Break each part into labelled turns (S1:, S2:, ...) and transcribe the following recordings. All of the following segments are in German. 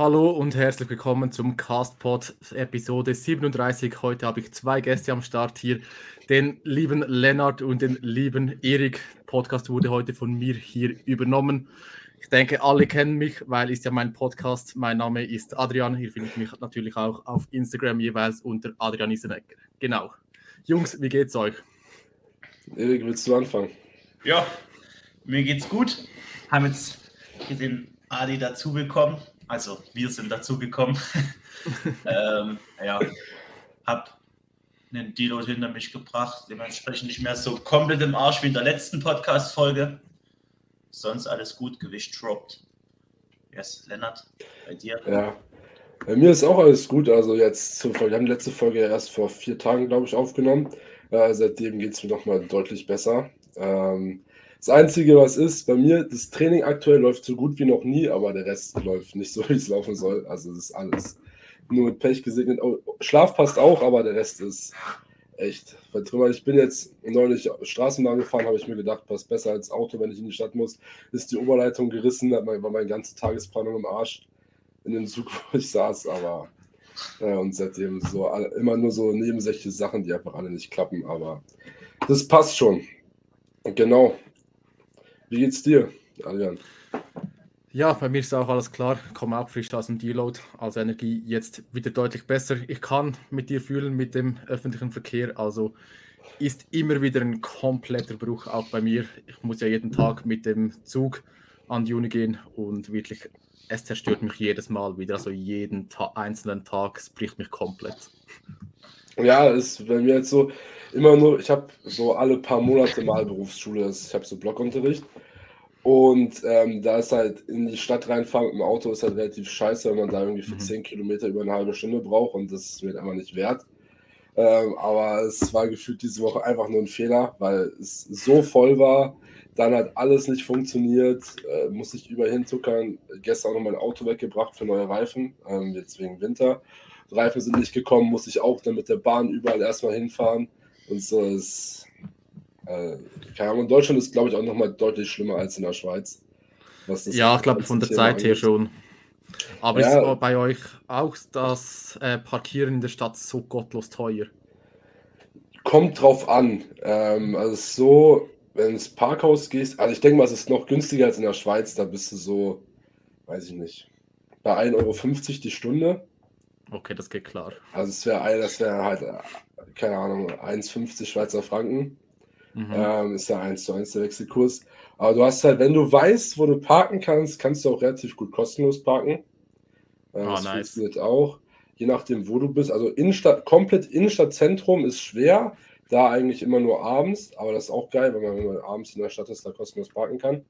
S1: Hallo und herzlich willkommen zum Castpod Episode 37. Heute habe ich zwei Gäste am Start hier, den lieben Lennart und den lieben Erik. Podcast wurde heute von mir hier übernommen. Ich denke, alle kennen mich, weil ist ja mein Podcast. Mein Name ist Adrian. Hier findet mich natürlich auch auf Instagram jeweils unter Adrian Isenecker. Genau. Jungs, wie geht's euch?
S2: Erik, willst du anfangen?
S3: Ja, mir geht's gut. Haben jetzt den Adi dazu bekommen. Also wir sind dazu gekommen. ähm, ja, hab einen Deload hinter mich gebracht. Dementsprechend nicht mehr so komplett im Arsch wie in der letzten Podcast-Folge. Sonst alles gut, Gewicht droppt. Yes, Lennart, bei dir?
S2: Ja, bei mir ist auch alles gut. Also jetzt, zur, wir haben die letzte Folge erst vor vier Tagen, glaube ich, aufgenommen. Äh, seitdem geht es mir nochmal deutlich besser. Ähm, das Einzige, was ist, bei mir, das Training aktuell läuft so gut wie noch nie, aber der Rest läuft nicht so, wie es laufen soll. Also das ist alles nur mit Pech gesegnet. Oh, Schlaf passt auch, aber der Rest ist echt vertrümmert. Ich bin jetzt neulich Straßenbahn gefahren, habe ich mir gedacht, passt besser als Auto, wenn ich in die Stadt muss. Ist die Oberleitung gerissen, war meine ganze Tagesplanung im Arsch in dem Zug, wo ich saß, aber ja, und seitdem so alle, immer nur so nebensächliche Sachen, die einfach alle nicht klappen, aber das passt schon. Genau. Wie geht's dir, Adrian?
S1: Ja, bei mir ist auch alles klar. Ich komme auch frisch aus dem Deload. Also Energie jetzt wieder deutlich besser. Ich kann mit dir fühlen mit dem öffentlichen Verkehr. Also ist immer wieder ein kompletter Bruch auch bei mir. Ich muss ja jeden Tag mit dem Zug an die Uni gehen und wirklich, es zerstört mich jedes Mal wieder. Also jeden Ta einzelnen Tag, es bricht mich komplett.
S2: Ja, ist bei mir jetzt so immer nur, ich habe so alle paar Monate mal Berufsschule, ich habe so Blockunterricht und ähm, da ist halt in die Stadt reinfahren mit dem Auto ist halt relativ scheiße, wenn man da irgendwie für mhm. 10 Kilometer über eine halbe Stunde braucht und das wird einfach nicht wert. Ähm, aber es war gefühlt diese Woche einfach nur ein Fehler, weil es so voll war. Dann hat alles nicht funktioniert, äh, muss ich überall hinzuckern. Gestern auch noch mein Auto weggebracht für neue Reifen, ähm, jetzt wegen Winter. Reifen sind nicht gekommen, muss ich auch dann mit der Bahn überall erstmal hinfahren. Und so ist äh, keine Ahnung, in Deutschland ist, glaube ich, auch nochmal deutlich schlimmer als in der Schweiz.
S1: ja, ich glaube, von der Zeit her schon. Aber ja. ist bei euch auch das äh, Parkieren in der Stadt so gottlos teuer?
S2: Kommt drauf an. Ähm, also so, wenn ins Parkhaus gehst, also ich denke mal, es ist noch günstiger als in der Schweiz, da bist du so, weiß ich nicht, bei 1,50 Euro die Stunde.
S1: Okay, das geht klar.
S2: Also es wäre das wäre halt, äh, keine Ahnung, 1,50 Schweizer Franken. Mhm. Ähm, ist ja 1 zu 1 der Wechselkurs. Aber du hast halt, wenn du weißt, wo du parken kannst, kannst du auch relativ gut kostenlos parken. Äh, oh, das nice. funktioniert auch. Je nachdem, wo du bist. Also Innenstadt, komplett Innenstadtzentrum ist schwer. Da eigentlich immer nur abends. Aber das ist auch geil, weil man, wenn man abends in der Stadt ist, da kostenlos parken kann.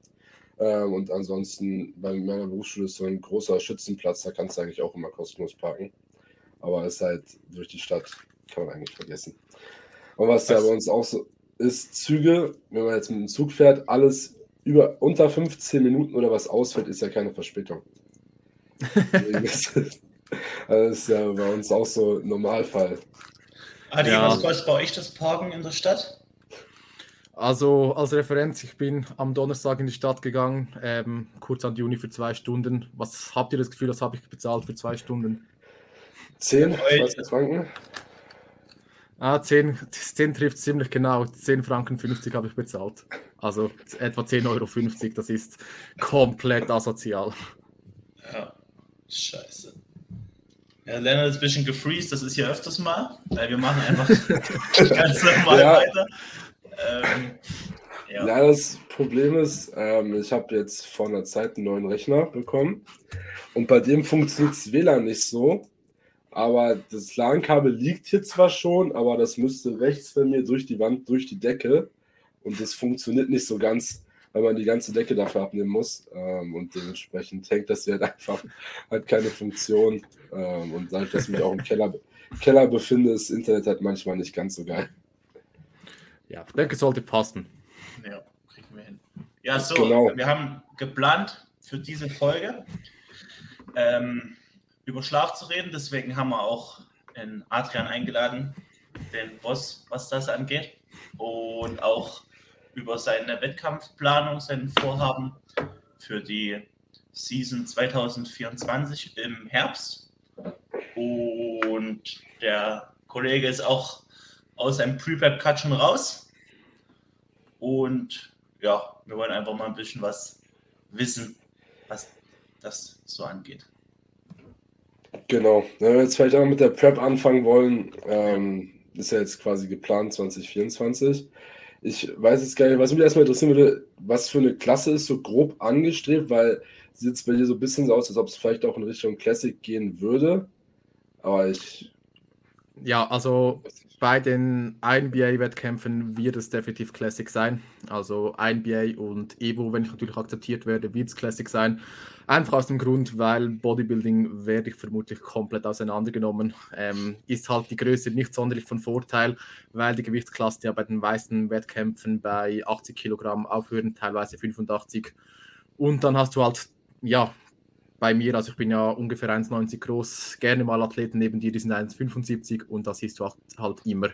S2: Ähm, und ansonsten bei meiner Berufsschule ist so ein großer Schützenplatz. Da kannst du eigentlich auch immer kostenlos parken. Aber es ist halt durch die Stadt, kann man eigentlich vergessen. Und was ja bei uns auch so, ist Züge, wenn man jetzt mit dem Zug fährt, alles über unter 15 Minuten oder was ausfällt, ist ja keine Verspätung. das ist ja bei uns auch so ein Normalfall.
S3: Adi, ja. was kostet bei euch das Parken in der Stadt?
S1: Also als Referenz, ich bin am Donnerstag in die Stadt gegangen, ähm, kurz an die Uni für zwei Stunden. Was habt ihr das Gefühl, was habe ich bezahlt für zwei Stunden?
S2: Zehn Schweizer Franken.
S1: Ah, 10, 10 trifft ziemlich genau. 10 Franken 50 habe ich bezahlt. Also etwa 10,50 Euro. Das ist komplett asozial.
S3: Ja, scheiße. Ja, Lennart ist ein bisschen gefreezed, das ist hier öfters mal. Wir machen einfach ganz normal ja. weiter.
S2: Ähm, ja. ja. das Problem ist, ähm, ich habe jetzt vor einer Zeit einen neuen Rechner bekommen und bei dem funktioniert das WLAN nicht so, aber das LAN-Kabel liegt hier zwar schon, aber das müsste rechts bei mir durch die Wand, durch die Decke. Und das funktioniert nicht so ganz, weil man die ganze Decke dafür abnehmen muss. Ähm, und dementsprechend hängt das hier halt einfach, hat keine Funktion. Ähm, und dadurch, dass ich mich auch im Keller, Keller befinde, ist das Internet halt manchmal nicht ganz so geil.
S1: Ja, ich denke, sollte passen.
S3: Ja, kriegen wir hin. Ja, so, genau. wir haben geplant für diese Folge. Ähm, über Schlaf zu reden. Deswegen haben wir auch den Adrian eingeladen, den Boss, was das angeht. Und auch über seine Wettkampfplanung, seinen Vorhaben für die Season 2024 im Herbst. Und der Kollege ist auch aus seinem Prepap-Cut schon raus. Und ja, wir wollen einfach mal ein bisschen was wissen, was das so angeht.
S2: Genau. Wenn wir jetzt vielleicht auch mit der Prep anfangen wollen, ähm, ist ja jetzt quasi geplant 2024. Ich weiß jetzt gar nicht, was mich erstmal interessieren würde, was für eine Klasse ist so grob angestrebt, weil sieht es bei dir so ein bisschen so aus, als ob es vielleicht auch in Richtung Classic gehen würde. Aber ich.
S1: Ja, also bei den NBA-Wettkämpfen wird es definitiv Classic sein. Also NBA und Evo, wenn ich natürlich akzeptiert werde, wird es Classic sein. Einfach aus dem Grund, weil Bodybuilding werde ich vermutlich komplett auseinandergenommen. Ähm, ist halt die Größe nicht sonderlich von Vorteil, weil die Gewichtsklassen ja bei den meisten Wettkämpfen bei 80 Kilogramm aufhören, teilweise 85. Und dann hast du halt, ja, bei mir, also ich bin ja ungefähr 1,90 groß, gerne mal Athleten neben dir, die sind 1,75 und da siehst du halt, halt immer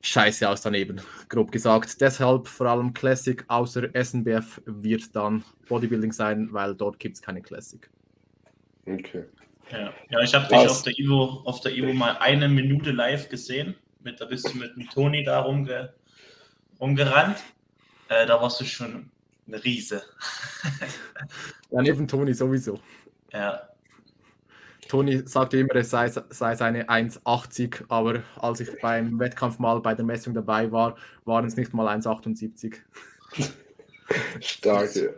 S1: scheiße aus daneben, grob gesagt. Deshalb vor allem Classic, außer SNBF wird dann Bodybuilding sein, weil dort gibt es keine Classic.
S2: Okay.
S3: Ja, ja ich habe dich auf der, Ivo, auf der Ivo mal eine Minute live gesehen. Mit, da bist du mit dem Toni da rumge, rumgerannt. Äh, da warst du schon eine Riese.
S1: ja, neben Toni sowieso.
S3: Ja.
S1: Toni sagte immer, es sei, sei seine 1,80, aber als ich beim Wettkampf mal bei der Messung dabei war, waren es nicht mal 1,78.
S2: Stark, ja.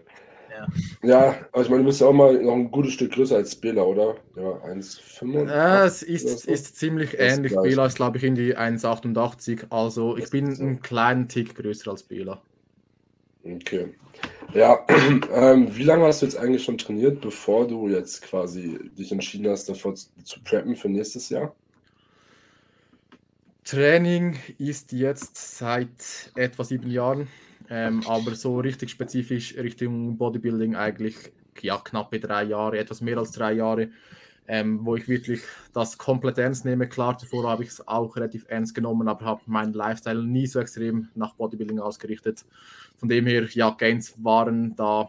S2: Ja. aber ich meine, du bist ja auch mal noch ein gutes Stück größer als Bela, oder? Ja, 1,85.
S1: Ja, es ist, so. ist ziemlich das ähnlich. Bela ist, glaube ich, in die 1,88. Also ich bin einen kleinen Tick größer als Bela.
S2: Okay. Ja, ähm, wie lange hast du jetzt eigentlich schon trainiert, bevor du jetzt quasi dich entschieden hast, davor zu, zu preppen für nächstes Jahr?
S1: Training ist jetzt seit etwa sieben Jahren, ähm, aber so richtig spezifisch Richtung Bodybuilding eigentlich ja knappe drei Jahre, etwas mehr als drei Jahre ähm, wo ich wirklich das komplett ernst nehme. Klar, zuvor habe ich es auch relativ ernst genommen, aber habe meinen Lifestyle nie so extrem nach Bodybuilding ausgerichtet. Von dem her, ja, Gains waren da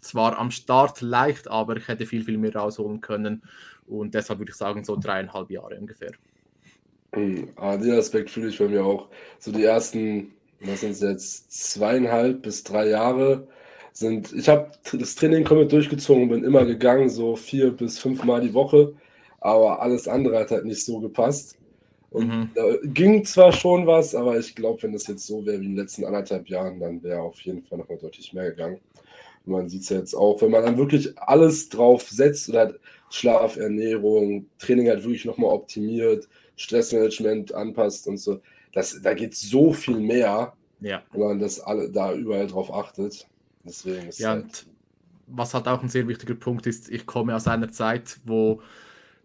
S1: zwar am Start leicht, aber ich hätte viel, viel mehr rausholen können. Und deshalb würde ich sagen, so dreieinhalb Jahre ungefähr.
S2: Mhm. Ah, den Aspekt fühle ich bei mir auch. So die ersten, was sind es jetzt, zweieinhalb bis drei Jahre sind, ich habe das Training komplett durchgezogen, bin immer gegangen, so vier bis fünf Mal die Woche, aber alles andere hat halt nicht so gepasst. Und mhm. da ging zwar schon was, aber ich glaube, wenn das jetzt so wäre wie in den letzten anderthalb Jahren, dann wäre auf jeden Fall nochmal deutlich mehr gegangen. Und man sieht es ja jetzt auch, wenn man dann wirklich alles drauf setzt oder halt Schlaf, Ernährung, Training halt wirklich nochmal optimiert, Stressmanagement anpasst und so, das, da geht so viel mehr,
S1: ja.
S2: wenn man das alle da überall drauf achtet. Deswegen ist
S1: ja, halt was halt auch ein sehr wichtiger Punkt ist, ich komme aus einer Zeit, wo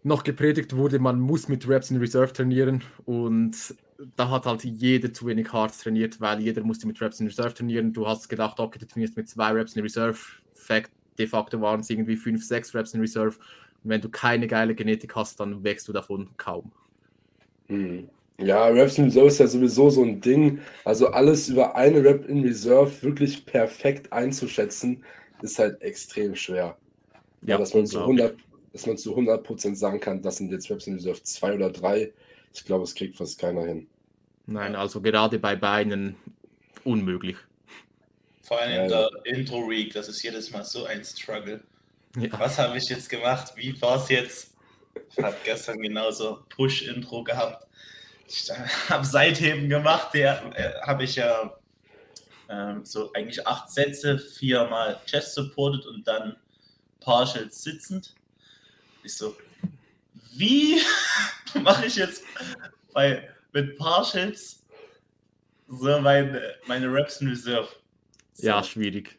S1: noch gepredigt wurde, man muss mit Reps in Reserve trainieren und da hat halt jeder zu wenig hart trainiert, weil jeder musste mit Reps in Reserve trainieren. Du hast gedacht, okay, du trainierst mit zwei Reps in Reserve. Fact, de facto waren es irgendwie fünf, sechs Reps in Reserve. Und wenn du keine geile Genetik hast, dann wächst du davon kaum.
S2: Hm. Ja, Raps in Reserve ist ja sowieso so ein Ding. Also alles über eine Rap in Reserve wirklich perfekt einzuschätzen, ist halt extrem schwer. Ja, ja dass, man zu 100, dass man zu 100% sagen kann, das sind jetzt Raps in Reserve 2 oder 3. Ich glaube, es kriegt fast keiner hin.
S1: Nein, also gerade bei Beinen unmöglich.
S3: Vor allem in der Intro Week, das ist jedes Mal so ein Struggle. Ja. Was habe ich jetzt gemacht? Wie war es jetzt? Ich habe gestern genauso Push-Intro gehabt ich habe Seitheben gemacht, der äh, habe ich ja ähm, so eigentlich acht Sätze, viermal Chest supported und dann Partials sitzend. Ich so, wie mache ich jetzt bei, mit Partials so meine, meine Reps in Reserve?
S1: So. Ja, schwierig.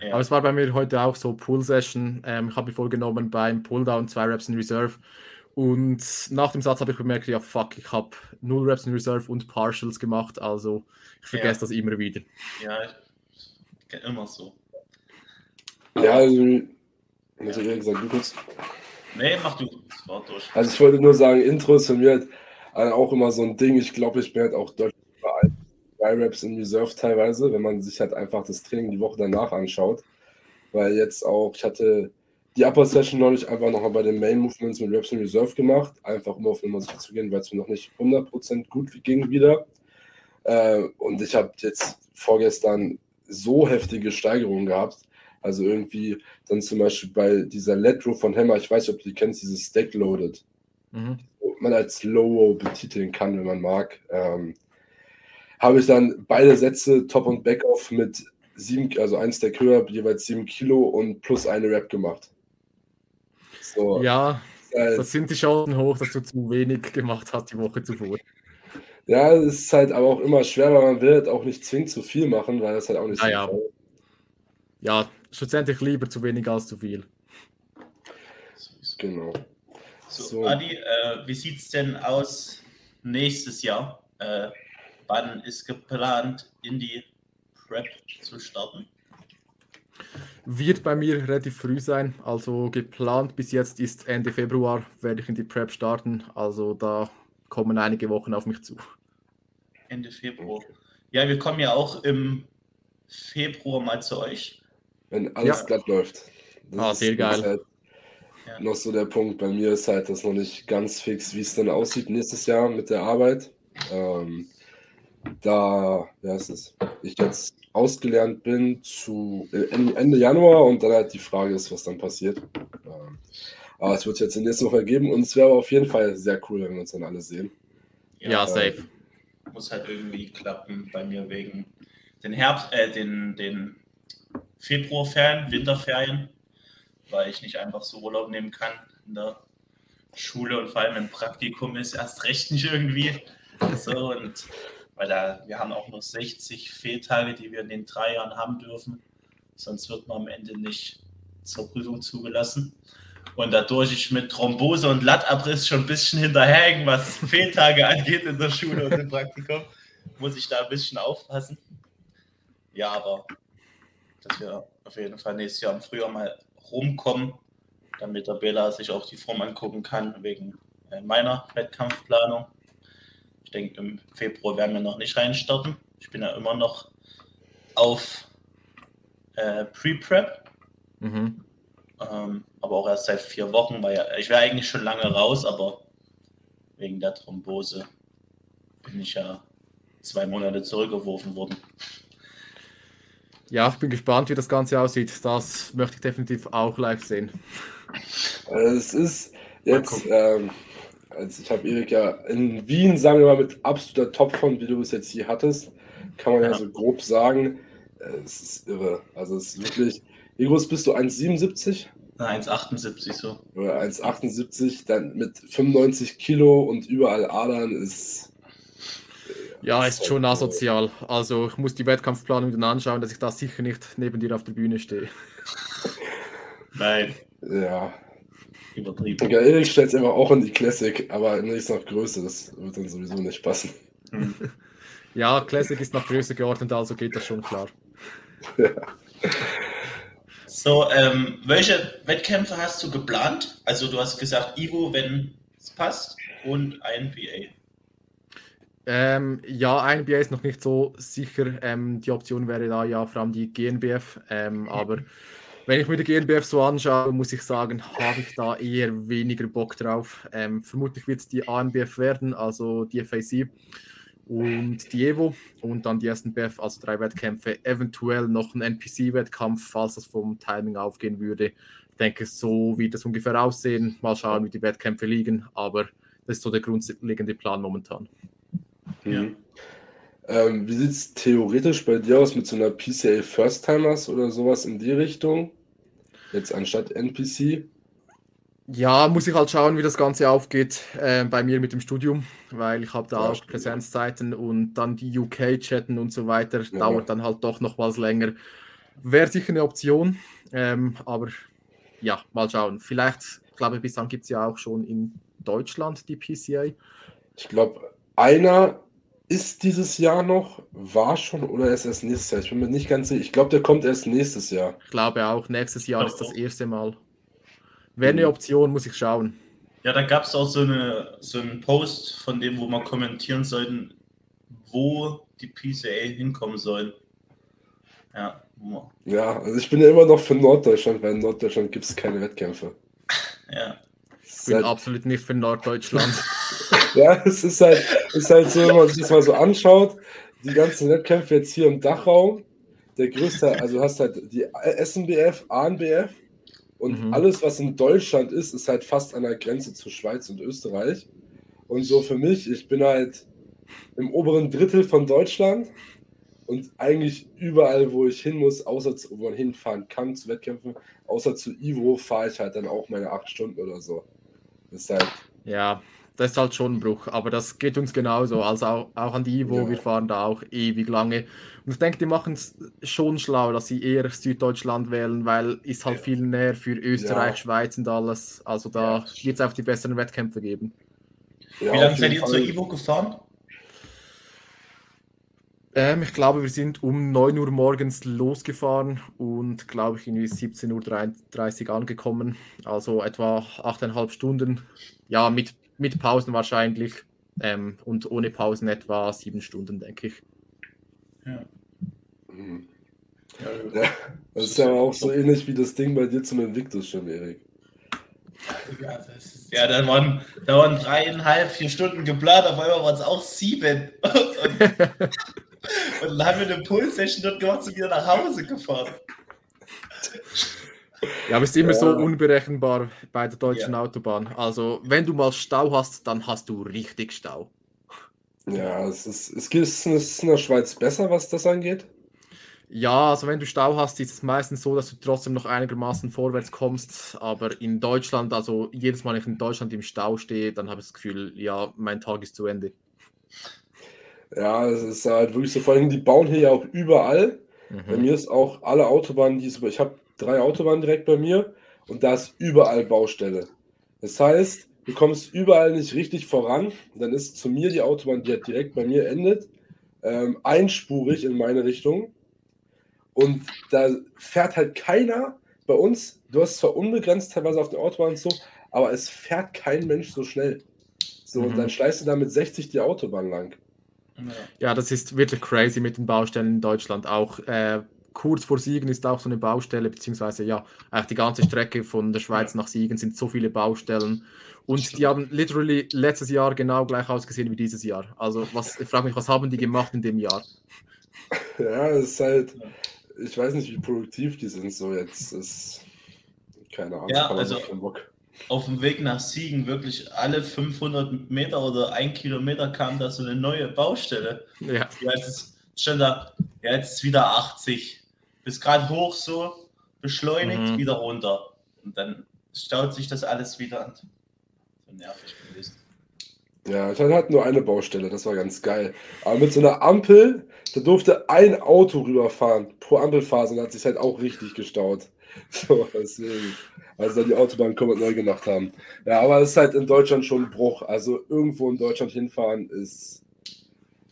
S1: Ja. Aber es war bei mir heute auch so Pull-Session. Ähm, ich habe mich vorgenommen beim Pulldown zwei Reps in Reserve und nach dem Satz habe ich bemerkt, ja, fuck, ich habe null Reps in Reserve und Partials gemacht, also ich vergesse ja. das immer wieder.
S3: Ja, immer so.
S2: Ja, also, also ja. gesagt, du kurz.
S3: Nee, mach du. durch.
S2: Also ich wollte nur sagen, Intros von mir halt auch immer so ein Ding. Ich glaube, ich bin halt auch deutlich überall. Drei Reps in Reserve teilweise, wenn man sich halt einfach das Training die Woche danach anschaut. Weil jetzt auch, ich hatte die Upper Session neulich einfach nochmal bei den Main Movements mit Reps in Reserve gemacht, einfach um auf Nummer sicher zu gehen, weil es mir noch nicht 100% gut ging wieder. Äh, und ich habe jetzt vorgestern so heftige Steigerungen gehabt. Also irgendwie dann zum Beispiel bei dieser Let Row von Hammer, ich weiß nicht, ob du die kennst, dieses Stack Loaded. Mhm. Man als Low betiteln kann, wenn man mag. Ähm, habe ich dann beide Sätze Top und Backoff mit sieben, also ein Stack höher, jeweils sieben Kilo und plus eine Rap gemacht.
S1: So, ja, halt, das sind die Chancen hoch, dass du zu wenig gemacht hast die Woche zuvor.
S2: Ja, es ist halt aber auch immer schwer, weil man will halt auch nicht zwingend zu viel machen, weil das halt auch nicht
S1: ja, so ja. ja, schlussendlich lieber zu wenig als zu viel.
S2: Genau.
S3: So, so. Adi, äh, wie sieht es denn aus nächstes Jahr? Äh, wann ist geplant, in die Prep zu starten?
S1: Wird bei mir relativ früh sein. Also geplant bis jetzt ist Ende Februar, werde ich in die Prep starten. Also da kommen einige Wochen auf mich zu.
S3: Ende Februar. Ja, wir kommen ja auch im Februar mal zu euch.
S2: Wenn alles ja. glatt läuft.
S1: Das ah, sehr geil. Halt
S2: ja. Noch so der Punkt, bei mir ist halt das noch nicht ganz fix, wie es dann aussieht nächstes Jahr mit der Arbeit. Ähm, da, ja, ist es, ich jetzt ausgelernt bin zu äh, Ende Januar und dann halt die Frage ist, was dann passiert. Ähm, aber es wird jetzt in nächster Woche geben und es wäre auf jeden Fall sehr cool, wenn wir uns dann alle sehen.
S1: Ja, ja safe.
S3: Muss halt irgendwie klappen bei mir wegen den Herbst, äh, den, den Februarferien, Winterferien, weil ich nicht einfach so Urlaub nehmen kann in der Schule und vor allem im Praktikum ist erst recht nicht irgendwie. So und weil da, wir haben auch nur 60 Fehltage, die wir in den drei Jahren haben dürfen. Sonst wird man am Ende nicht zur Prüfung zugelassen. Und dadurch ich mit Thrombose und Lattabriss schon ein bisschen hinterherhängen, was Fehltage angeht in der Schule und im Praktikum, muss ich da ein bisschen aufpassen. Ja, aber dass wir auf jeden Fall nächstes Jahr im Frühjahr mal rumkommen, damit der Bela sich auch die Form angucken kann, wegen äh, meiner Wettkampfplanung denke, im Februar werden wir noch nicht reinstarten. Ich bin ja immer noch auf äh, Pre-Prep. Mhm. Ähm, aber auch erst seit vier Wochen, weil ich wäre eigentlich schon lange raus, aber wegen der Thrombose bin ich ja zwei Monate zurückgeworfen worden.
S1: Ja, ich bin gespannt, wie das Ganze aussieht. Das möchte ich definitiv auch live sehen.
S2: Es ist jetzt, ähm, also ich habe Erik ja in Wien, sagen wir mal, mit absoluter Topform, wie du es jetzt hier hattest, kann man ja, ja so grob sagen. Äh, es ist irre. Also es ist wirklich. Wie groß bist du? 1,77?
S3: 1,78 so.
S2: Oder 1,78, dann mit 95 Kilo und überall Adern ist.
S1: Ja, ist schon asozial. Also ich muss die Wettkampfplanung dann anschauen, dass ich da sicher nicht neben dir auf der Bühne stehe.
S3: Nein.
S2: Ja, übertrieben. Ja, Erik stellt es immer auch in die Classic, aber nicht nach Größe, das wird dann sowieso nicht passen.
S1: Ja, Classic ist nach Größe geordnet, also geht das schon klar. Ja.
S3: So, ähm, welche Wettkämpfe hast du geplant? Also du hast gesagt Ivo, wenn es passt, und INBA.
S1: Ähm, ja, INBA ist noch nicht so sicher. Ähm, die Option wäre da ja vor allem die GNBF, ähm, aber wenn ich mir die GNBF so anschaue, muss ich sagen, habe ich da eher weniger Bock drauf. Ähm, vermutlich wird es die ANBF werden, also die FAC und die Evo und dann die ersten BF, also drei Wettkämpfe, eventuell noch ein NPC-Wettkampf, falls das vom Timing aufgehen würde. Ich denke, so wird das ungefähr aussehen. Mal schauen, wie die Wettkämpfe liegen, aber das ist so der grundlegende Plan momentan.
S2: Ja. Ähm, wie sieht es theoretisch bei dir aus mit so einer PCA First Timers oder sowas in die Richtung? Jetzt anstatt NPC?
S1: Ja, muss ich halt schauen, wie das Ganze aufgeht äh, bei mir mit dem Studium, weil ich habe da ja, auch Präsenzzeiten und dann die UK-Chatten und so weiter, ja. dauert dann halt doch noch was länger. Wäre sicher eine Option, ähm, aber ja, mal schauen. Vielleicht, ich glaube, bis dann gibt es ja auch schon in Deutschland die PCA.
S2: Ich glaube, einer ist dieses Jahr noch, war schon oder ist erst nächstes Jahr? Ich bin mir nicht ganz sicher. Ich glaube, der kommt erst nächstes Jahr.
S1: Ich glaube auch, nächstes Jahr ist das erste Mal. Wäre eine hm. Option, muss ich schauen.
S3: Ja, da gab es auch so, eine, so einen Post von dem, wo man kommentieren sollten, wo die PCA hinkommen sollen. Ja.
S2: Ja, also ich bin ja immer noch für Norddeutschland, weil in Norddeutschland gibt es keine Wettkämpfe.
S3: Ja.
S1: Ich bin absolut nicht für Norddeutschland.
S2: ja, es ist halt, ist halt so, wenn man sich das mal so anschaut, die ganzen Wettkämpfe jetzt hier im Dachraum, der größte, also du hast halt die SNBF, ANBF und mhm. alles, was in Deutschland ist, ist halt fast an der Grenze zu Schweiz und Österreich. Und so für mich, ich bin halt im oberen Drittel von Deutschland und eigentlich überall, wo ich hin muss, außer zu, wo man hinfahren kann zu Wettkämpfen, außer zu Ivo, fahre ich halt dann auch meine acht Stunden oder so. Das ist halt.
S1: Ja, das ist halt schon ein Bruch, aber das geht uns genauso. Also auch, auch an die Ivo, ja. wir fahren da auch ewig lange. Und ich denke, die machen es schon schlau, dass sie eher Süddeutschland wählen, weil ist halt ja. viel näher für Österreich, ja. Schweiz und alles. Also da wird es auch die besseren Wettkämpfe geben.
S3: Wie lange seid ihr zur Ivo gefahren?
S1: Ähm, ich glaube, wir sind um 9 Uhr morgens losgefahren und glaube ich irgendwie 17.30 Uhr angekommen. Also etwa 8,5 Stunden. Ja, mit, mit Pausen wahrscheinlich. Ähm, und ohne Pausen etwa 7 Stunden, denke ich.
S3: Ja.
S2: Mhm. Ja, das ist ja auch so ähnlich wie das Ding bei dir zum Invictus schon, Erik.
S3: Ja, ist, ja, da, waren, da waren dreieinhalb, vier Stunden geplant, auf einmal waren es auch sieben. Und, dann haben wir eine Pull-Session dort gemacht und wieder nach Hause gefahren.
S1: Ja, aber es ist immer ja. so unberechenbar bei der deutschen ja. Autobahn. Also, wenn du mal Stau hast, dann hast du richtig Stau.
S2: Ja, es ist, es ist in der Schweiz besser, was das angeht.
S1: Ja, also wenn du Stau hast, ist es meistens so, dass du trotzdem noch einigermaßen vorwärts kommst. Aber in Deutschland, also jedes Mal, wenn ich in Deutschland im Stau stehe, dann habe ich das Gefühl, ja, mein Tag ist zu Ende.
S2: Ja, es ist halt wirklich so, vor allem die bauen hier ja auch überall. Mhm. Bei mir ist auch alle Autobahnen, die ich habe drei Autobahnen direkt bei mir und da ist überall Baustelle. Das heißt, du kommst überall nicht richtig voran. Dann ist zu mir die Autobahn, die halt direkt bei mir endet, ähm, einspurig in meine Richtung. Und da fährt halt keiner bei uns. Du hast zwar unbegrenzt teilweise auf der Autobahn so, aber es fährt kein Mensch so schnell. So, mhm. und dann schleißt du da mit 60 die Autobahn lang.
S1: Ja, das ist wirklich crazy mit den Baustellen in Deutschland. Auch äh, kurz vor Siegen ist auch so eine Baustelle, beziehungsweise ja, eigentlich die ganze Strecke von der Schweiz nach Siegen sind so viele Baustellen. Und die haben literally letztes Jahr genau gleich ausgesehen wie dieses Jahr. Also was, ich frage mich, was haben die gemacht in dem Jahr?
S2: Ja, es ist halt, ich weiß nicht, wie produktiv die sind so jetzt. Ist, keine Ahnung.
S3: Ja, also auf dem Weg nach Siegen wirklich alle 500 Meter oder ein Kilometer kam da so eine neue Baustelle.
S1: Ja.
S3: Jetzt stand da, ja, jetzt ist wieder 80. Bis gerade hoch so, beschleunigt, mhm. wieder runter. Und dann staut sich das alles wieder an. So nervig gewesen.
S2: Ja, ich hatte halt nur eine Baustelle, das war ganz geil. Aber mit so einer Ampel, da durfte ein Auto rüberfahren pro Ampelphase und hat sich halt auch richtig gestaut. So, deswegen, als da die Autobahn komplett neu gemacht haben. Ja, aber es ist halt in Deutschland schon ein Bruch. Also irgendwo in Deutschland hinfahren ist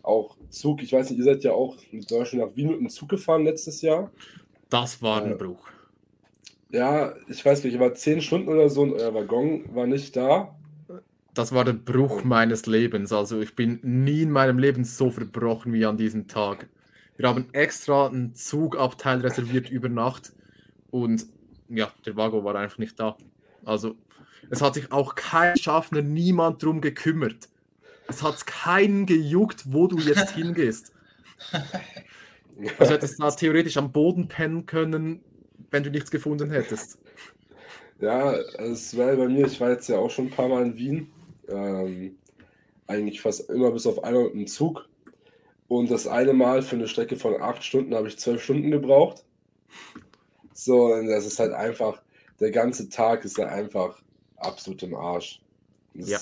S2: auch Zug. Ich weiß nicht, ihr seid ja auch mit Deutschland nach Wien mit dem Zug gefahren letztes Jahr.
S1: Das war ein Bruch.
S2: Ja, ich weiß nicht, ich war zehn Stunden oder so und euer Waggon war nicht da
S1: das war der Bruch meines Lebens. Also ich bin nie in meinem Leben so verbrochen wie an diesem Tag. Wir haben extra einen Zugabteil reserviert über Nacht und ja, der Wago war einfach nicht da. Also es hat sich auch kein Schaffner, niemand drum gekümmert. Es hat keinen gejuckt, wo du jetzt hingehst. Also hättest du da theoretisch am Boden pennen können, wenn du nichts gefunden hättest.
S2: Ja, es war bei mir, ich war jetzt ja auch schon ein paar Mal in Wien ähm, eigentlich fast immer bis auf einmal mit dem Zug. Und das eine Mal für eine Strecke von acht Stunden habe ich zwölf Stunden gebraucht. So, und das ist halt einfach, der ganze Tag ist da einfach absolut im Arsch. Das, ja.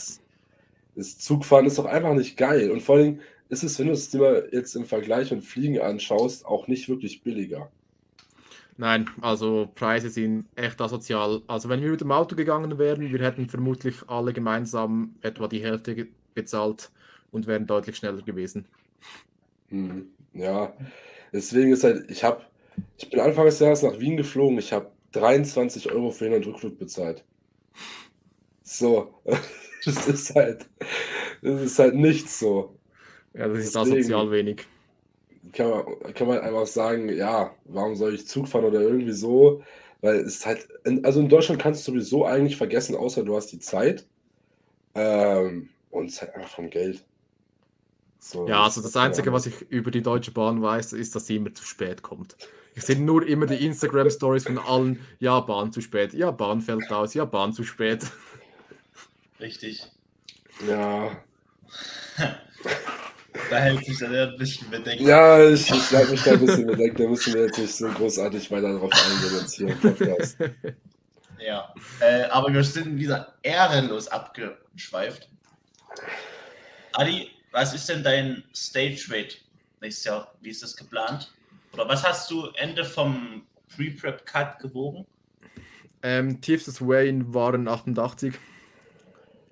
S2: das Zugfahren ist doch einfach nicht geil. Und vor allem ist es, wenn du es dir jetzt im Vergleich und Fliegen anschaust, auch nicht wirklich billiger.
S1: Nein, also Preise sind echt asozial. Also wenn wir mit dem Auto gegangen wären, wir hätten vermutlich alle gemeinsam etwa die Hälfte bezahlt und wären deutlich schneller gewesen.
S2: Hm, ja, deswegen ist halt, ich habe, ich bin Anfang des Jahres nach Wien geflogen, ich habe 23 Euro für Hin- und Rückflug bezahlt. So, das ist halt, das ist halt nichts so.
S1: Ja, das ist Deswegen, asozial wenig.
S2: kann man, kann man einfach sagen, ja, warum soll ich Zug fahren oder irgendwie so? Weil es ist halt, also in Deutschland kannst du sowieso eigentlich vergessen, außer du hast die Zeit. Ähm, und es ist halt einfach vom Geld.
S1: So, ja, also das Einzige, was ich über die Deutsche Bahn weiß, ist, dass sie immer zu spät kommt. Ich sehe nur immer die Instagram-Stories von allen, ja, Bahn zu spät, ja, Bahn fällt aus, ja, Bahn zu spät.
S3: Richtig.
S2: Ja.
S3: da hält sich dann ein bisschen bedeckt.
S2: Ja, ich, ich halte mich da ein bisschen bedeckt. Da müssen wir jetzt nicht so großartig weiter drauf eingehen jetzt hier im Podcast.
S3: Ja, äh, aber wir sind wieder ehrenlos abgeschweift. Adi, was ist denn dein Stage Rate nächstes Jahr? Wie ist das geplant? Oder was hast du Ende vom Pre-Prep Cut gewogen?
S1: Ähm, tiefstes Wayne waren 88.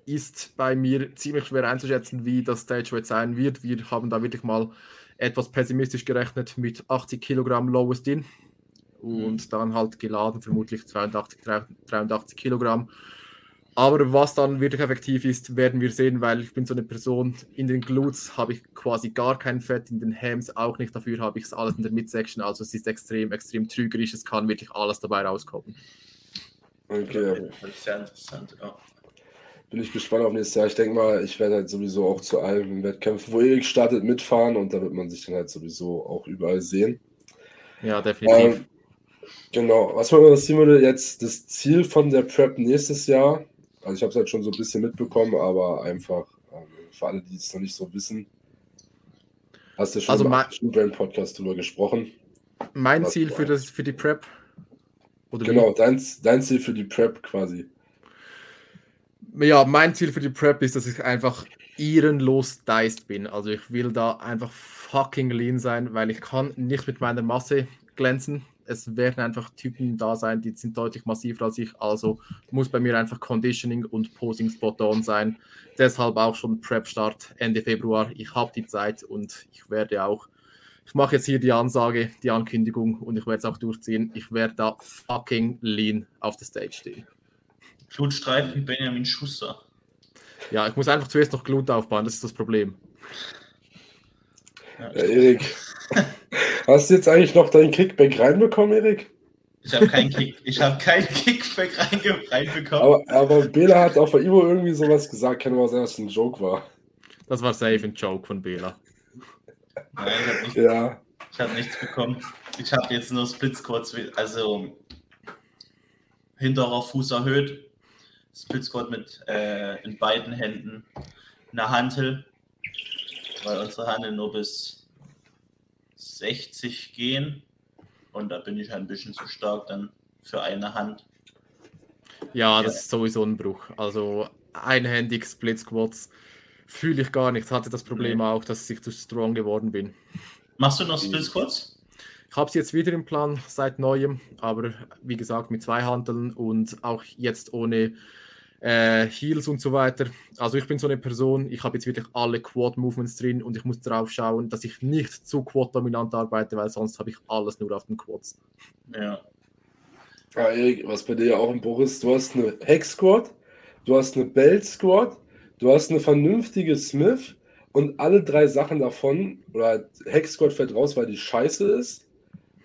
S1: Ist bei mir ziemlich schwer einzuschätzen, wie das Stage Rate sein wird. Wir haben da wirklich mal etwas pessimistisch gerechnet mit 80 Kilogramm Lowest In und mhm. dann halt geladen, vermutlich 82, 83 Kilogramm. Aber was dann wirklich effektiv ist, werden wir sehen, weil ich bin so eine Person, in den Glutes habe ich quasi gar kein Fett, in den Hams auch nicht, dafür habe ich es alles in der Midsection, also es ist extrem, extrem trügerisch, es kann wirklich alles dabei rauskommen.
S2: Okay, sehr interessant, ja. Bin ich gespannt auf nächstes Jahr. Ich denke mal, ich werde halt sowieso auch zu allen Wettkämpfen, wo Erik startet, mitfahren und da wird man sich dann halt sowieso auch überall sehen.
S1: Ja, definitiv. Ähm,
S2: genau. Was man interessieren würde, jetzt das Ziel von der Prep nächstes Jahr also ich habe es halt schon so ein bisschen mitbekommen, aber einfach ähm, für alle, die es noch nicht so wissen, hast du schon
S1: also
S2: im Brain Podcast drüber gesprochen.
S1: Mein Ziel für, das, für die Prep?
S2: Genau, dein, dein Ziel für die Prep quasi.
S1: Ja, mein Ziel für die Prep ist, dass ich einfach ehrenlos diced bin. Also ich will da einfach fucking lean sein, weil ich kann nicht mit meiner Masse glänzen es werden einfach Typen da sein, die sind deutlich massiver als ich. Also muss bei mir einfach Conditioning und Posing spot on sein. Deshalb auch schon Prep-Start Ende Februar. Ich habe die Zeit und ich werde auch, ich mache jetzt hier die Ansage, die Ankündigung und ich werde es auch durchziehen. Ich werde da fucking lean auf der Stage stehen.
S3: Blutstreifen Benjamin Schuster.
S1: Ja, ich muss einfach zuerst noch Glut aufbauen, das ist das Problem.
S2: Ja, Erik, Hast du jetzt eigentlich noch deinen Kickback reinbekommen, Erik?
S3: Ich habe keinen Kick, ich habe kein Kickback reinbekommen.
S2: Aber, aber Bela hat auf der Ivo irgendwie sowas gesagt, kann aber sein, dass es ein Joke war.
S1: Das war safe ein Joke von Bela.
S3: Nein, ich habe nichts, ja. hab nichts bekommen. Ich habe jetzt nur Splits kurz, also hinterer Fuß erhöht, Split Squat mit äh, in beiden Händen eine Hantel, weil unsere Handel nur bis 60 gehen. Und da bin ich ein bisschen zu stark dann für eine Hand.
S1: Ja, das ja. ist sowieso ein Bruch. Also einhändig Split Squats fühle ich gar nicht. Hatte das Problem nee. auch, dass ich zu strong geworden bin.
S3: Machst du noch Split Squats?
S1: Ich habe es jetzt wieder im Plan seit neuem, aber wie gesagt mit zwei Handeln und auch jetzt ohne äh, Heels und so weiter. Also ich bin so eine Person, ich habe jetzt wirklich alle Quad-Movements drin und ich muss darauf schauen, dass ich nicht zu Quad-dominant arbeite, weil sonst habe ich alles nur auf den Quads.
S3: Ja.
S2: Ja, Erik, was bei dir ja auch im Buch ist, du hast eine Hex-Squad, du hast eine Belt-Squad, du hast eine vernünftige Smith und alle drei Sachen davon, oder Hex-Squad fällt raus, weil die scheiße ist,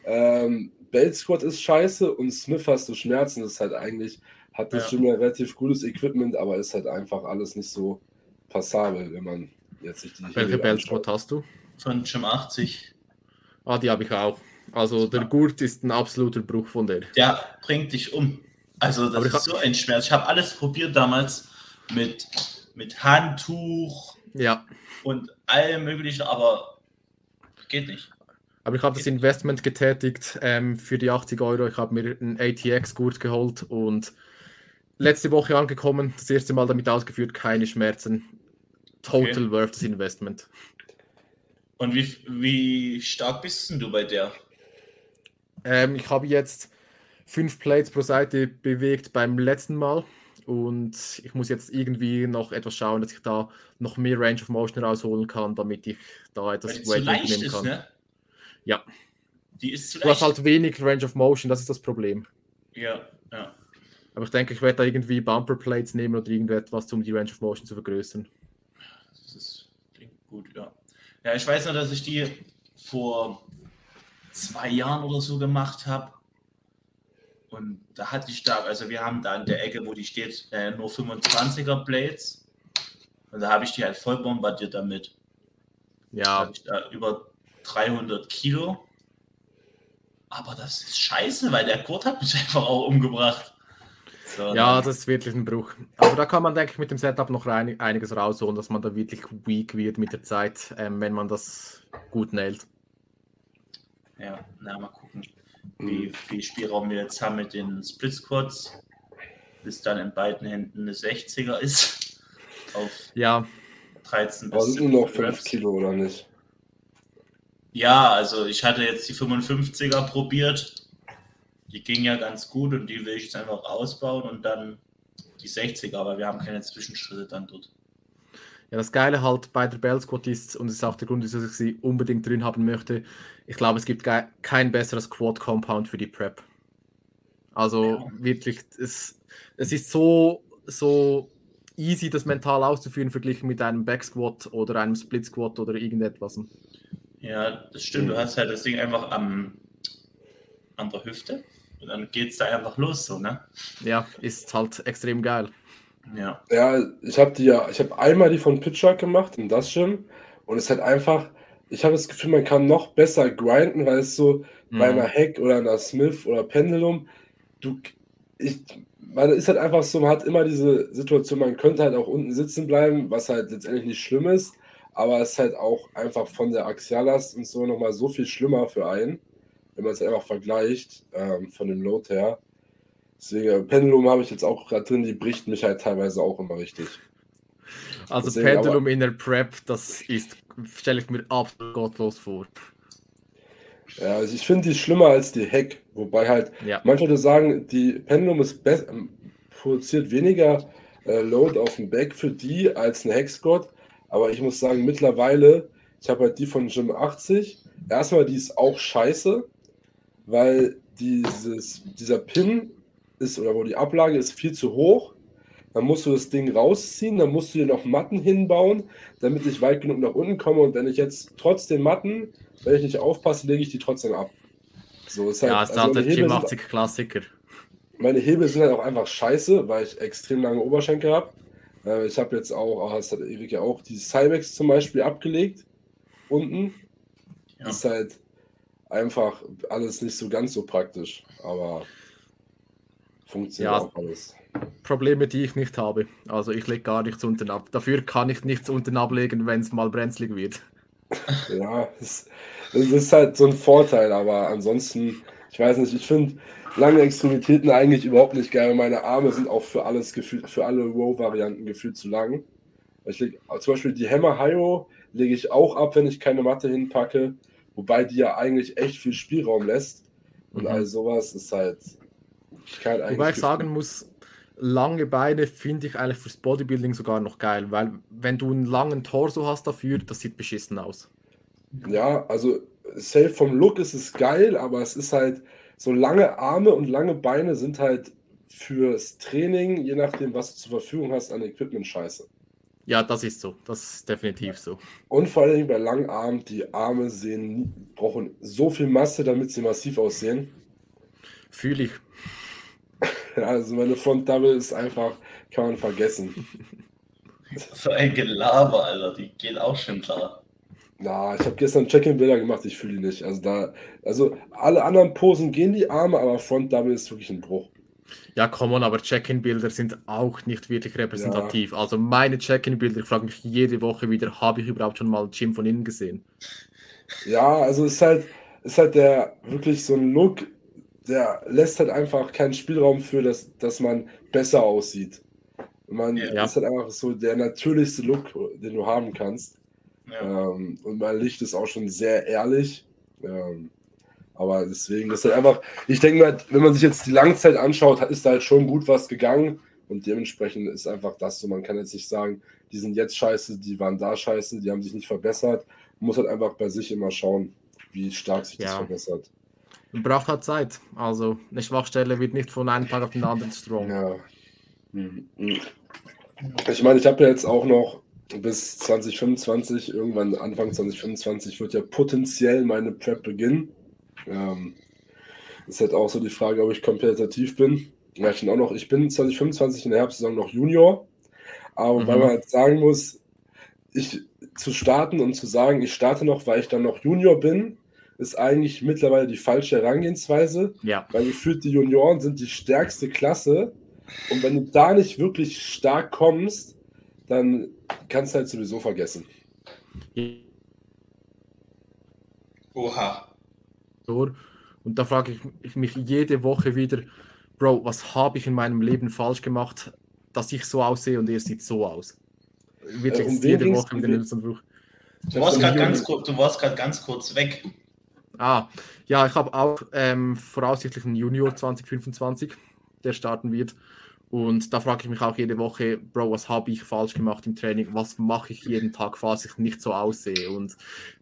S2: ähm, Belt-Squad ist scheiße und Smith hast du Schmerzen, das ist halt eigentlich hat das ja. schon mal relativ gutes Equipment, aber ist halt einfach alles nicht so passabel, wenn man jetzt sich die.
S1: Welche Bandspot hast du?
S3: Von Gym 80.
S1: Ah, die habe ich auch. Also der Gurt ist ein absoluter Bruch von der.
S3: Der bringt dich um. Also das ist so ein Schmerz. Ich habe alles probiert damals mit, mit Handtuch
S1: ja.
S3: und allem möglichen, aber geht nicht.
S1: Aber ich habe das Investment getätigt ähm, für die 80 Euro. Ich habe mir einen ATX-Gurt geholt und letzte Woche angekommen, das erste Mal damit ausgeführt, keine Schmerzen. Total okay. worth das Investment.
S3: Und wie, wie stark bist du bei der?
S1: Ähm, ich habe jetzt fünf Plates pro Seite bewegt beim letzten Mal und ich muss jetzt irgendwie noch etwas schauen, dass ich da noch mehr Range of Motion rausholen kann, damit ich da etwas
S3: Weight nehmen kann. Ist, ne?
S1: Ja.
S3: Die ist zu
S1: leicht. Du hast halt wenig Range of Motion, das ist das Problem.
S3: Ja, ja.
S1: Aber ich denke, ich werde da irgendwie Bumper Plates nehmen oder irgendetwas, um die Range of Motion zu vergrößern.
S3: Das ist, klingt gut, ja. Ja, ich weiß nur, dass ich die vor zwei Jahren oder so gemacht habe. Und da hatte ich da, also wir haben da in der Ecke, wo die steht, äh, nur 25er Blades. Und da habe ich die halt voll bombardiert damit. Ja. Da über 300 Kilo. Aber das ist scheiße, weil der Kurt hat mich einfach auch umgebracht.
S1: So, ja, das ist wirklich ein Bruch. Aber da kann man, denke ich, mit dem Setup noch rein, einiges rausholen, dass man da wirklich weak wird mit der Zeit, ähm, wenn man das gut nailt.
S3: Ja, na, mal gucken, wie viel Spielraum wir jetzt haben mit den Split Squads, bis dann in beiden Händen eine 60er ist.
S1: Auf ja.
S2: 13 bis. Nur noch 5 Kilo, oder nicht?
S3: Ja, also ich hatte jetzt die 55er probiert. Die ging ja ganz gut und die will ich jetzt einfach ausbauen und dann die 60er, aber wir haben keine Zwischenschritte dann dort.
S1: Ja, das Geile halt bei der Bell Squad ist, und das ist auch der Grund, wieso ich sie unbedingt drin haben möchte, ich glaube, es gibt kein besseres Quad-Compound für die Prep. Also ja. wirklich, es, es ist so, so easy, das mental auszuführen, verglichen mit einem Back Squat oder einem Split Squat oder irgendetwas.
S3: Ja, das stimmt. Du hast halt das Ding einfach am, an der Hüfte und dann geht es da einfach los, so, ne?
S1: Ja, ist halt extrem geil.
S3: Ja.
S2: Ja, ich habe die ja, ich habe einmal die von Pitcher gemacht in das Gym und es ist halt einfach, ich habe das Gefühl, man kann noch besser grinden, weil es so mhm. bei einer Hack oder einer Smith oder Pendulum, du, ich, man ist halt einfach so, man hat immer diese Situation, man könnte halt auch unten sitzen bleiben, was halt letztendlich nicht schlimm ist, aber es ist halt auch einfach von der Axiallast und so nochmal so viel schlimmer für einen, wenn man es einfach vergleicht ähm, von dem Load her. Deswegen, äh, Pendulum habe ich jetzt auch gerade drin, die bricht mich halt teilweise auch immer richtig.
S1: Also Deswegen, Pendulum aber, in der Prep, das ist, stelle ich mir absolut gottlos vor.
S2: Ja, also ich finde die schlimmer als die Heck, wobei halt ja. manche Leute sagen, die Pendulum ist produziert weniger äh, Load auf dem Back für die als eine Heck-Squad, aber ich muss sagen, mittlerweile, ich habe halt die von Gym 80. Erstmal, die ist auch scheiße, weil dieses, dieser Pin ist, oder wo die Ablage ist viel zu hoch. Dann musst du das Ding rausziehen, dann musst du dir noch Matten hinbauen, damit ich weit genug nach unten komme. Und wenn ich jetzt trotz den Matten, wenn ich nicht aufpasse, lege ich die trotzdem ab.
S1: So, ist halt, ja, ist also der 80 Klassiker.
S2: Meine Hebel sind halt auch einfach scheiße, weil ich extrem lange Oberschenkel habe. Äh, ich habe jetzt auch, das hat Erik ja auch, die Cybex zum Beispiel abgelegt. Unten. Ja. Ist halt einfach alles nicht so ganz so praktisch, aber funktioniert ja, auch alles.
S1: Probleme, die ich nicht habe. Also ich lege gar nichts unten ab. Dafür kann ich nichts unten ablegen, wenn es mal brenzlig wird.
S2: Ja, es, es ist halt so ein Vorteil, aber ansonsten, ich weiß nicht, ich finde, lange Extremitäten eigentlich überhaupt nicht geil. Meine Arme sind auch für alles gefühlt, für alle Row-Varianten gefühlt zu lang. Ich leg, zum Beispiel die Hammer Hyo lege ich auch ab, wenn ich keine Matte hinpacke, wobei die ja eigentlich echt viel Spielraum lässt. Und mhm. all sowas ist halt.
S1: Ich wobei ich sagen muss, lange Beine finde ich eigentlich fürs Bodybuilding sogar noch geil, weil wenn du einen langen Torso hast dafür, das sieht beschissen aus.
S2: Ja, also safe vom Look ist es geil, aber es ist halt, so lange Arme und lange Beine sind halt fürs Training, je nachdem, was du zur Verfügung hast, an Equipment scheiße.
S1: Ja, das ist so. Das ist definitiv so.
S2: Und vor allem bei langen Armen, die Arme sehen, brauchen so viel Masse, damit sie massiv aussehen.
S1: Fühle ich.
S2: Also meine Front Double ist einfach, kann man vergessen.
S3: So ein Gelaber, Alter, die geht auch schon klar.
S2: Na, ich habe gestern Check-in-Bilder gemacht, ich fühle die nicht. Also da, also alle anderen Posen gehen die Arme, aber Front Double ist wirklich ein Bruch.
S1: Ja, come on, aber Check-in-Bilder sind auch nicht wirklich repräsentativ. Ja. Also meine Check-in-Bilder, ich frage mich jede Woche wieder, habe ich überhaupt schon mal Jim von innen gesehen?
S2: Ja, also ist halt, ist halt der wirklich so ein Look, der lässt halt einfach keinen Spielraum für, das, dass man besser aussieht. Man ja. ist halt einfach so der natürlichste Look, den du haben kannst. Ähm, und mein Licht ist auch schon sehr ehrlich. Ähm, aber deswegen, das ist halt einfach, ich denke mal, wenn man sich jetzt die Langzeit anschaut, ist da halt schon gut was gegangen. Und dementsprechend ist einfach das so. Man kann jetzt nicht sagen, die sind jetzt scheiße, die waren da scheiße, die haben sich nicht verbessert. Man muss halt einfach bei sich immer schauen, wie stark sich ja. das verbessert.
S1: Man braucht halt Zeit. Also eine Schwachstelle wird nicht von einem Tag auf den anderen strong.
S2: Ja. Ich meine, ich habe ja jetzt auch noch bis 2025, irgendwann Anfang 2025 wird ja potenziell meine Prep beginnen. Ähm, ist halt auch so die Frage, ob ich kompetitiv bin. Ja, ich bin auch noch, ich bin 2025 in der Herbstsaison noch Junior, aber mhm. weil man halt sagen muss, ich zu starten und zu sagen, ich starte noch, weil ich dann noch Junior bin, ist eigentlich mittlerweile die falsche Herangehensweise.
S1: Ja.
S2: Weil gefühlt die Junioren sind die stärkste Klasse. Und wenn du da nicht wirklich stark kommst, dann kannst du halt sowieso vergessen.
S3: Oha.
S1: Und da frage ich mich jede Woche wieder, Bro, was habe ich in meinem Leben falsch gemacht, dass ich so aussehe und er sieht so aus?
S2: Wirklich äh, jede Woche
S3: mit dem Bruch. Du warst gerade ganz, ganz kurz weg.
S1: Ah, ja, ich habe auch ähm, voraussichtlich einen Junior 2025, der starten wird. Und da frage ich mich auch jede Woche, Bro, was habe ich falsch gemacht im Training? Was mache ich jeden Tag, falls ich nicht so aussehe? Und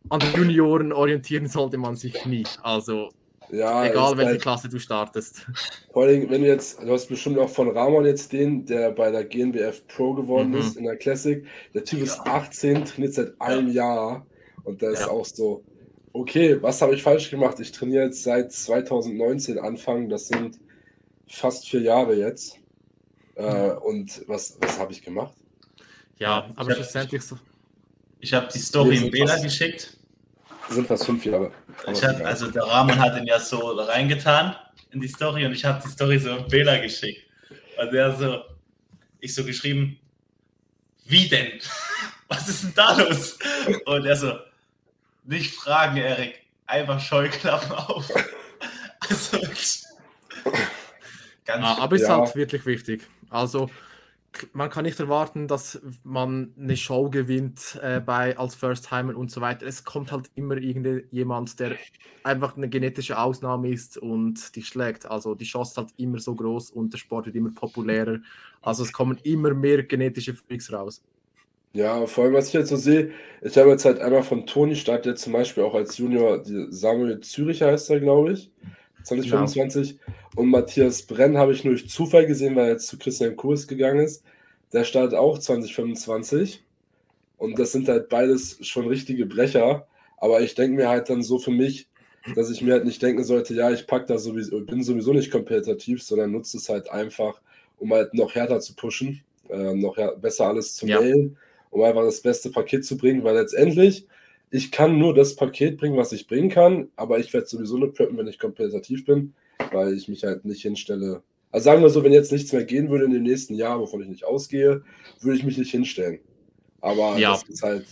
S1: an den Junioren orientieren sollte man sich nie. Also, ja, egal welche halt, Klasse du startest.
S2: Vor allem, wenn du jetzt, du hast bestimmt auch von Ramon jetzt den, der bei der GNBF Pro geworden mhm. ist in der Classic. Der Typ ja. ist 18, trainiert seit einem Jahr. Und da ist ja. auch so, okay, was habe ich falsch gemacht? Ich trainiere jetzt seit 2019 Anfang, das sind fast vier Jahre jetzt. Äh, und was, was habe ich gemacht?
S1: Ja, aber ich schlussendlich so.
S3: Ich habe die Story in Bela geschickt.
S2: Sind fast fünf Jahre.
S3: Hab, also der Rahmen hat ihn ja so reingetan in die Story und ich habe die Story so in Bela geschickt. Und der so, ich so geschrieben, wie denn? Was ist denn da los? Und er so, nicht fragen, Erik. Einfach Scheuklappen auf. Also.
S1: Ganz ah, aber es ist ja. halt wirklich wichtig. Also man kann nicht erwarten, dass man eine Show gewinnt äh, bei als First Timer und so weiter. Es kommt halt immer irgendjemand, der einfach eine genetische Ausnahme ist und die schlägt. Also die Chance ist halt immer so groß und der Sport wird immer populärer. Also es kommen immer mehr genetische Freaks raus.
S2: Ja, vor allem, was ich jetzt so sehe, ich habe jetzt halt einmal von Toni Stadt, der zum Beispiel auch als Junior, Samuel Zürich heißt er, glaube ich, 2025. Genau. Und Matthias Brenn habe ich nur durch Zufall gesehen, weil er jetzt zu Christian Kurs gegangen ist. Der startet auch 2025. Und das sind halt beides schon richtige Brecher. Aber ich denke mir halt dann so für mich, dass ich mir halt nicht denken sollte, ja, ich pack da sowieso, bin sowieso nicht kompetitiv, sondern nutze es halt einfach, um halt noch härter zu pushen, äh, noch besser alles zu ja. mailen um einfach das beste Paket zu bringen, weil letztendlich, ich kann nur das Paket bringen, was ich bringen kann, aber ich werde sowieso nur preppen, wenn ich kompetitiv bin, weil ich mich halt nicht hinstelle. Also sagen wir so, wenn jetzt nichts mehr gehen würde in den nächsten Jahren, wovon ich nicht ausgehe, würde ich mich nicht hinstellen. Aber ja. das ist halt,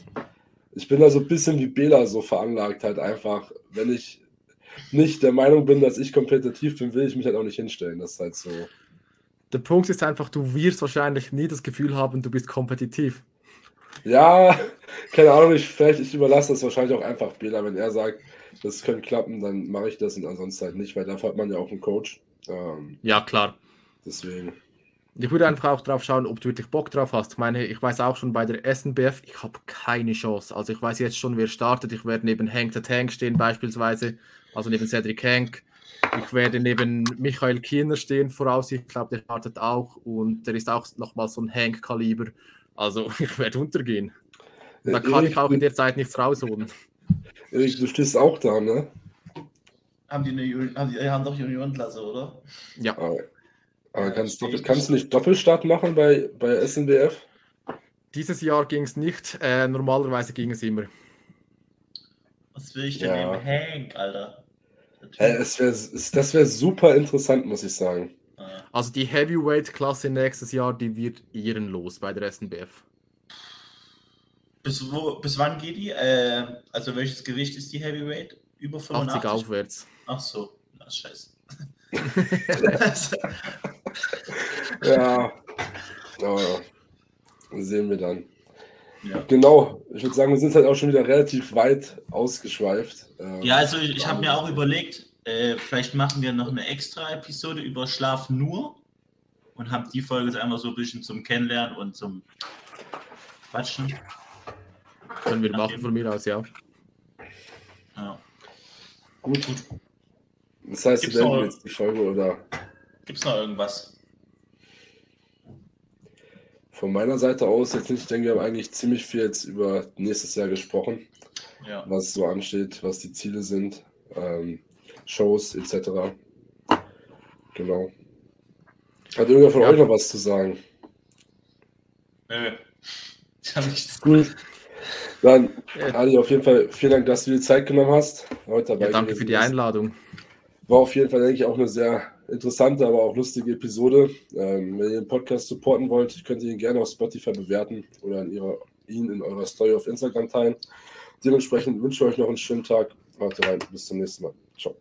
S2: ich bin da so ein bisschen wie Bela so veranlagt, halt einfach, wenn ich nicht der Meinung bin, dass ich kompetitiv bin, will ich mich halt auch nicht hinstellen. Das ist halt so.
S1: Der Punkt ist einfach, du wirst wahrscheinlich nie das Gefühl haben, du bist kompetitiv.
S2: Ja, keine Ahnung, ich, vielleicht ich überlasse das wahrscheinlich auch einfach Bela. Wenn er sagt, das könnte klappen, dann mache ich das und ansonsten halt nicht, weil dafür hat man ja auch einen Coach.
S1: Ähm, ja, klar.
S2: Deswegen.
S1: Ich würde einfach auch drauf schauen, ob du wirklich Bock drauf hast. Ich meine, ich weiß auch schon bei der SNBF, ich habe keine Chance. Also ich weiß jetzt schon, wer startet. Ich werde neben Hank the Tank stehen beispielsweise, also neben Cedric Hank. Ich werde neben Michael Kiener stehen, voraussichtlich. Ich glaube, der startet auch und der ist auch nochmal so ein Hank-Kaliber. Also ich werde untergehen. Da kann ich auch in der Zeit nichts rausholen.
S2: Erik, du stehst auch da, ne?
S3: Haben die, eine, haben, die haben doch Juniorenklasse, oder?
S1: Ja.
S2: Aber, aber kannst, du, kannst du nicht Doppelstart machen bei, bei SNBF?
S1: Dieses Jahr ging es nicht. Äh, normalerweise ging es immer.
S3: Was will ich denn ja. im Hank, Alter?
S2: Äh, es wär, das wäre super interessant, muss ich sagen.
S1: Also die Heavyweight-Klasse nächstes Jahr, die wird ehrenlos bei der SNBF.
S3: Bis, wo, bis wann geht die? Äh, also welches Gewicht ist die Heavyweight? Über 85?
S1: 80 aufwärts.
S3: Ach so, na scheiße.
S2: ja. ja, sehen wir dann. Ja. Genau, ich würde sagen, wir sind halt auch schon wieder relativ weit ausgeschweift.
S3: Ähm, ja, also ich, ich habe mir auch überlegt, äh, vielleicht machen wir noch eine extra Episode über Schlaf nur und haben die Folge jetzt einmal so ein bisschen zum Kennenlernen und zum Quatschen.
S1: Können wir machen von mir aus, ja.
S3: Ja.
S2: Gut. Gut. Das heißt, Gibt's wir jetzt die Folge oder?
S3: Gibt es noch irgendwas?
S2: von meiner Seite aus jetzt nicht. Ich denke, wir haben eigentlich ziemlich viel jetzt über nächstes Jahr gesprochen,
S3: Ja.
S2: was so ansteht, was die Ziele sind, ähm, Shows etc. Genau. Hat irgendwer von
S1: Ja.
S2: euch noch was zu sagen?
S3: Nö. Ich habe nichts.
S2: Gut. Dann,
S1: Ja.
S2: Ali, auf jeden Fall vielen Dank, dass du dir Zeit genommen hast. Heute dabei
S1: Ja, danke für die
S2: bist.
S1: Einladung.
S2: War auf jeden Fall, denke ich, auch eine sehr interessante, aber auch lustige Episode. Ähm, wenn ihr den Podcast supporten wollt, könnt ihr ihn gerne auf Spotify bewerten oder in ihrer, ihn in eurer Story auf Instagram teilen. Dementsprechend wünsche ich euch noch einen schönen Tag. Haut rein. Bis zum nächsten Mal. Ciao.